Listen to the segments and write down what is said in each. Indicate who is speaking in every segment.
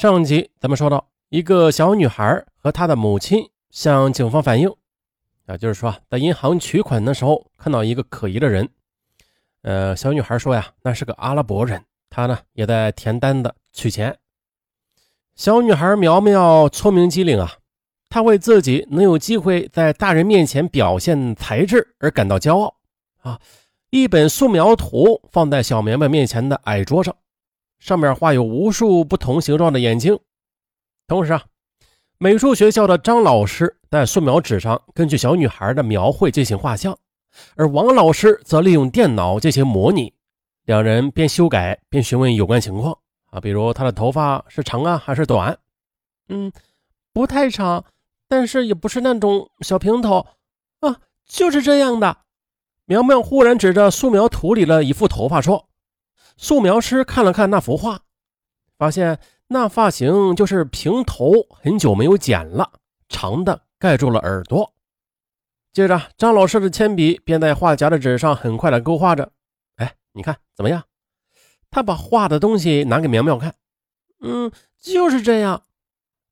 Speaker 1: 上集咱们说到，一个小女孩和她的母亲向警方反映，啊，就是说在银行取款的时候看到一个可疑的人。呃，小女孩说呀，那是个阿拉伯人，他呢也在填单子取钱。小女孩苗苗聪明机灵啊，她为自己能有机会在大人面前表现才智而感到骄傲啊。一本素描图放在小苗苗面前的矮桌上。上面画有无数不同形状的眼睛，同时啊，美术学校的张老师在素描纸上根据小女孩的描绘进行画像，而王老师则利用电脑进行模拟。两人边修改边询问有关情况啊，比如她的头发是长啊还是短？
Speaker 2: 嗯，不太长，但是也不是那种小平头啊，就是这样的。
Speaker 1: 苗苗忽然指着素描图里的一副头发说。素描师看了看那幅画，发现那发型就是平头，很久没有剪了，长的盖住了耳朵。接着，张老师的铅笔便在画夹的纸上很快的勾画着。哎，你看怎么样？他把画的东西拿给苗苗看。
Speaker 2: 嗯，就是这样。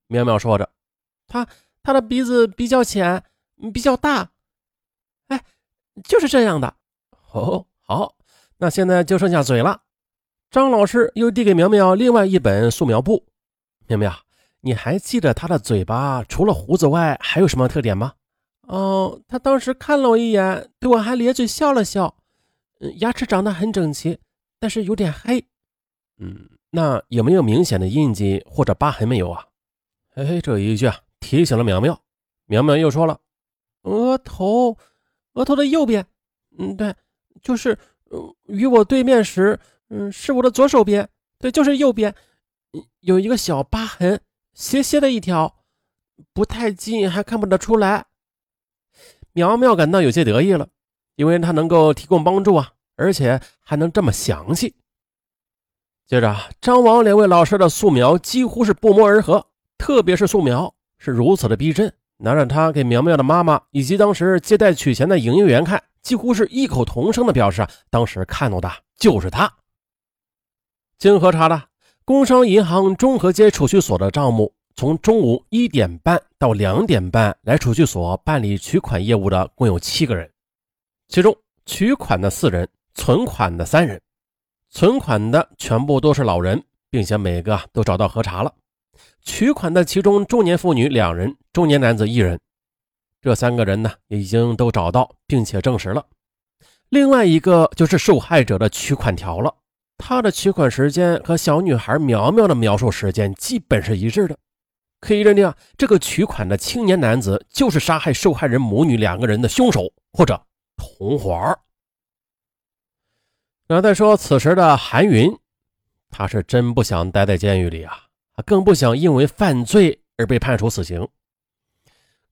Speaker 1: 苗苗说着，
Speaker 2: 他他的鼻子比较浅，比较大。哎，就是这样的。
Speaker 1: 哦，好，那现在就剩下嘴了。张老师又递给苗苗另外一本素描簿。苗苗，你还记得他的嘴巴除了胡子外还有什么特点吗？
Speaker 2: 哦，他当时看了我一眼，对我还咧嘴笑了笑。嗯，牙齿长得很整齐，但是有点黑。
Speaker 1: 嗯，那有没有明显的印记或者疤痕没有啊？哎，这一句啊提醒了苗苗。苗苗又说了，
Speaker 2: 额头，额头的右边。嗯，对，就是，嗯，与我对面时。嗯，是我的左手边，对，就是右边，有一个小疤痕，斜斜的一条，不太近，还看不得出来。
Speaker 1: 苗苗感到有些得意了，因为他能够提供帮助啊，而且还能这么详细。接着，张王两位老师的素描几乎是不谋而合，特别是素描是如此的逼真，拿着他给苗苗的妈妈以及当时接待取钱的营业员看，几乎是异口同声的表示，当时看到的就是他。经核查的工商银行中和街储蓄所的账目，从中午一点半到两点半来储蓄所办理取款业务的共有七个人，其中取款的四人，存款的三人。存款的全部都是老人，并且每个都找到核查了。取款的其中中年妇女两人，中年男子一人。这三个人呢也，已经都找到并且证实了。另外一个就是受害者的取款条了。他的取款时间和小女孩苗苗的描述时间基本是一致的，可以认定啊，这个取款的青年男子就是杀害受害人母女两个人的凶手或者同伙。那再说此时的韩云，他是真不想待在监狱里啊，更不想因为犯罪而被判处死刑。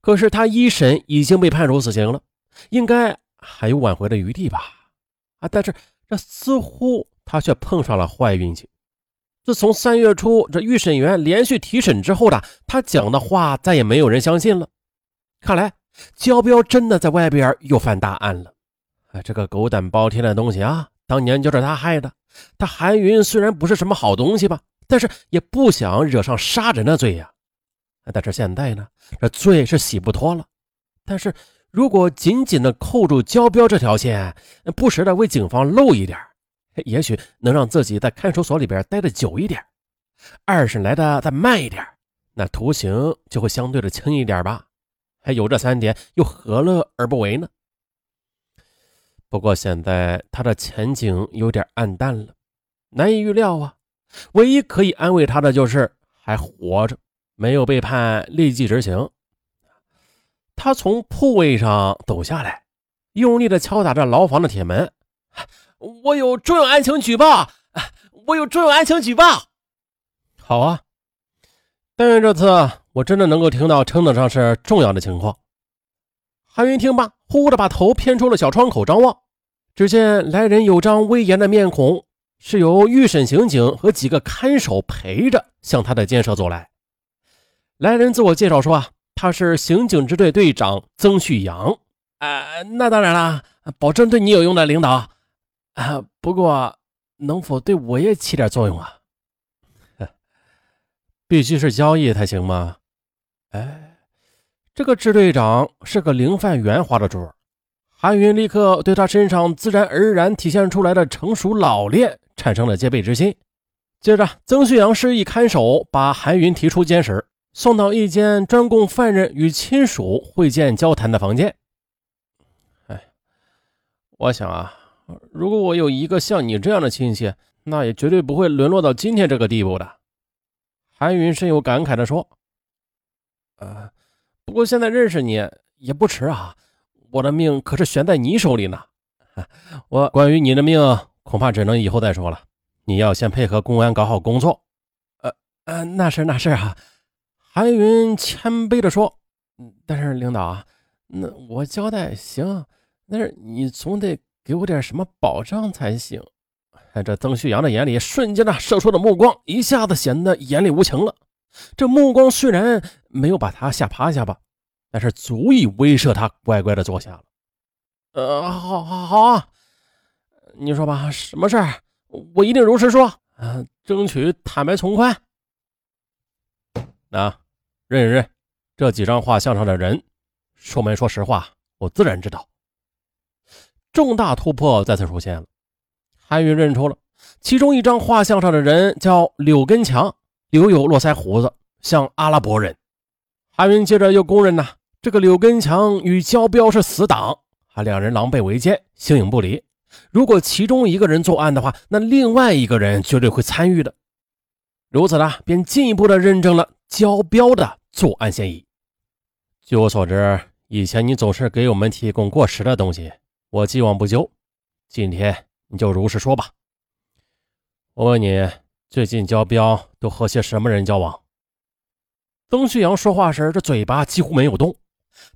Speaker 1: 可是他一审已经被判处死刑了，应该还有挽回的余地吧？啊，但是这似乎……他却碰上了坏运气。自从三月初这预审员连续提审之后的，他讲的话再也没有人相信了。看来焦彪真的在外边又犯大案了。哎，这个狗胆包天的东西啊，当年就是他害的。他韩云虽然不是什么好东西吧，但是也不想惹上杀人的罪呀。但是现在呢，这罪是洗不脱了。但是如果紧紧的扣住焦彪这条线，不时的为警方露一点。也许能让自己在看守所里边待的久一点，二审来的再慢一点，那图形就会相对的轻一点吧。还有这三点，又何乐而不为呢？不过现在他的前景有点暗淡了，难以预料啊。唯一可以安慰他的就是还活着，没有被判立即执行。他从铺位上走下来，用力的敲打着牢房的铁门。
Speaker 2: 我有重要案情举报，我有重要案情举报。
Speaker 1: 好啊，但愿这次我真的能够听到称得上是重要的情况。韩云听罢，呼呼的把头偏出了小窗口张望，只见来人有张威严的面孔，是由预审刑警和几个看守陪着向他的监舍走来。来人自我介绍说啊，他是刑警支队队长曾旭阳。
Speaker 2: 啊，那当然了，保证对你有用的，领导。啊，不过能否对我也起点作用啊？
Speaker 1: 必须是交易才行吗？哎，这个支队长是个灵泛圆滑的主儿韩云立刻对他身上自然而然体现出来的成熟老练产生了戒备之心。接着，曾旭阳示意看守把韩云提出监室，送到一间专供犯人与亲属会见交谈的房间。哎，我想啊，如果我有一个像你这样的亲戚，那也绝对不会沦落到今天这个地步的。韩云深有感慨地说：“呃，不过现在认识你也不迟啊，我的命可是悬在你手里呢。我关于你的命，恐怕只能以后再说了。”你要先配合公安搞好工作，
Speaker 2: 呃呃，那是那是啊。韩云谦卑地说：“但是领导啊，那我交代行，但是你总得给我点什么保障才行。”
Speaker 1: 这曾旭阳的眼里瞬间呢射出的目光一下子显得眼里无情了。这目光虽然没有把他吓趴下吧，但是足以威慑他乖乖的坐下了。
Speaker 2: 呃，好，好，好啊，你说吧，什么事儿？我一定如实说，啊，争取坦白从宽。
Speaker 1: 那认一认，这几张画像上的人，说没说实话，我自然知道。重大突破再次出现了，韩云认出了其中一张画像上的人叫柳根强，留有络腮胡子，像阿拉伯人。韩云接着又供认呐，这个柳根强与焦彪是死党，啊，两人狼狈为奸，形影不离。如果其中一个人作案的话，那另外一个人绝对会参与的。如此呢，便进一步的认证了焦彪的作案嫌疑。据我所知，以前你总是给我们提供过时的东西，我既往不咎。今天你就如实说吧。我问你，最近焦彪都和些什么人交往？
Speaker 2: 曾旭阳说话时，这嘴巴几乎没有动，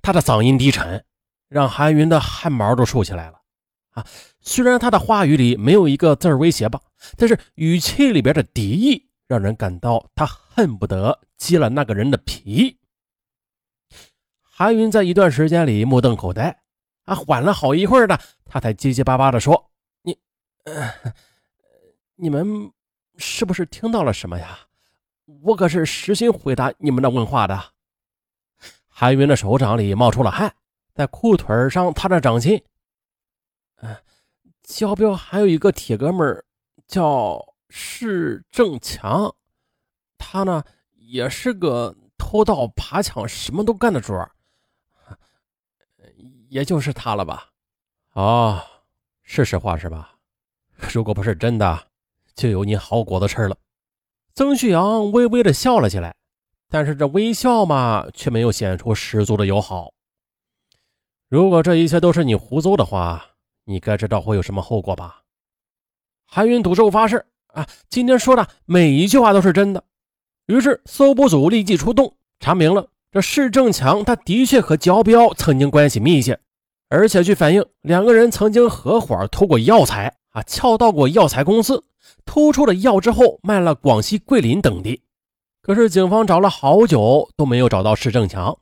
Speaker 2: 他的嗓音低沉，让韩云的汗毛都竖起来了。啊，虽然他的话语里没有一个字威胁吧，但是语气里边的敌意让人感到他恨不得揭了那个人的皮。韩云在一段时间里目瞪口呆，啊，缓了好一会儿呢，他才结结巴巴的说：“你，呃，你们是不是听到了什么呀？我可是实心回答你们的问话的。”
Speaker 1: 韩云的手掌里冒出了汗，在裤腿上擦着掌心。
Speaker 2: 嗯，焦彪还有一个铁哥们儿叫释正强，他呢也是个偷盗爬抢什么都干的主儿，也就是他了吧？
Speaker 1: 哦，是实话是吧？如果不是真的，就有你好果子吃了。
Speaker 2: 曾旭阳微微的笑了起来，但是这微笑嘛，却没有显出十足的友好。
Speaker 1: 如果这一切都是你胡诌的话。你该知道会有什么后果吧？
Speaker 2: 韩云赌咒发誓啊，今天说的每一句话都是真的。于是搜捕组立即出动，查明了这释正强他的确和焦彪曾经关系密切，而且据反映，两个人曾经合伙偷过药材啊，撬盗过药材公司，偷出了药之后卖了广西桂林等地。可是警方找了好久都没有找到施正强。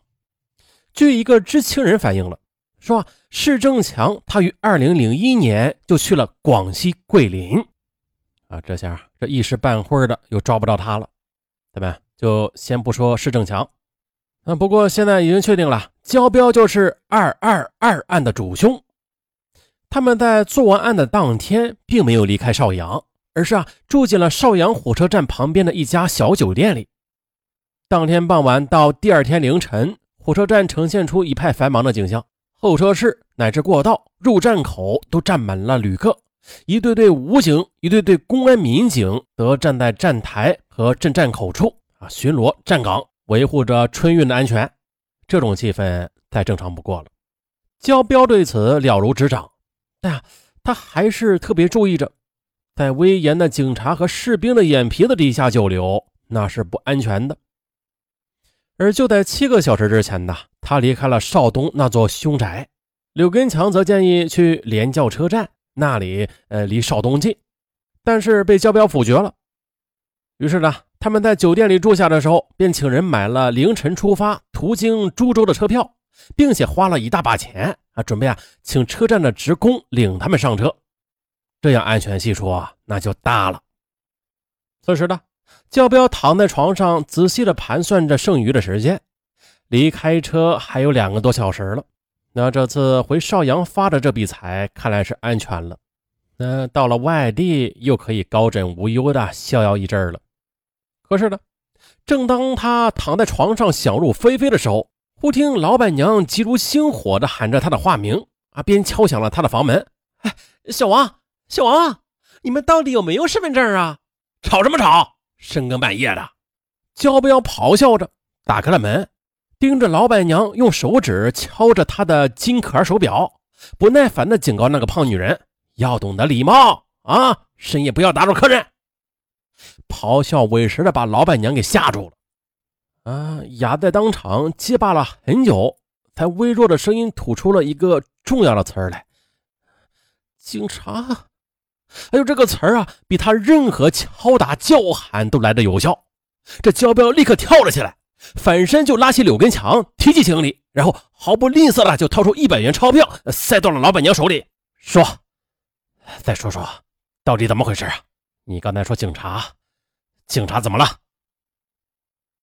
Speaker 2: 据一个知情人反映了。说施正强，他于二零零一年就去了广西桂林，
Speaker 1: 啊，这下这一时半会儿的又抓不到他了。咱们就先不说施正强，嗯，不过现在已经确定了，焦彪就是二二二案的主凶。他们在做完案的当天，并没有离开邵阳，而是啊住进了邵阳火车站旁边的一家小酒店里。当天傍晚到第二天凌晨，火车站呈现出一派繁忙的景象。候车室乃至过道、入站口都站满了旅客，一队队武警、一队队公安民警则站在站台和镇站口处啊，巡逻站岗，维护着春运的安全。这种气氛再正常不过了。焦彪对此了如指掌，但呀，他还是特别注意着，在威严的警察和士兵的眼皮子底下久留，那是不安全的。而就在七个小时之前呢，他离开了邵东那座凶宅。柳根强则建议去连教车站，那里呃离邵东近，但是被焦彪否决了。于是呢，他们在酒店里住下的时候，便请人买了凌晨出发途经株洲的车票，并且花了一大把钱啊，准备啊请车站的职工领他们上车，这样安全系数啊那就大了。此时呢。焦彪躺在床上，仔细的盘算着剩余的时间。离开车还有两个多小时了，那这次回邵阳发的这笔财，看来是安全了。那到了外地，又可以高枕无忧的逍遥一阵了。可是呢，正当他躺在床上想入非非的时候，忽听老板娘急如星火的喊着他的化名啊，边敲响了他的房门。
Speaker 2: 哎，小王，小王，你们到底有没有身份证啊？
Speaker 1: 吵什么吵？深更半夜的，焦彪咆哮着打开了门，盯着老板娘用手指敲着他的金壳手表，不耐烦的警告那个胖女人要懂得礼貌啊，深夜不要打扰客人。咆哮委实的把老板娘给吓住了。啊！哑在当场，结巴了很久，才微弱的声音吐出了一个重要的词儿来：“警察。”哎呦，这个词儿啊，比他任何敲打叫喊都来得有效。这焦彪立刻跳了起来，反身就拉起柳根强，提起行李，然后毫不吝啬的就掏出一百元钞票，塞到了老板娘手里，说：“再说说，到底怎么回事啊？你刚才说警察，警察怎么了？”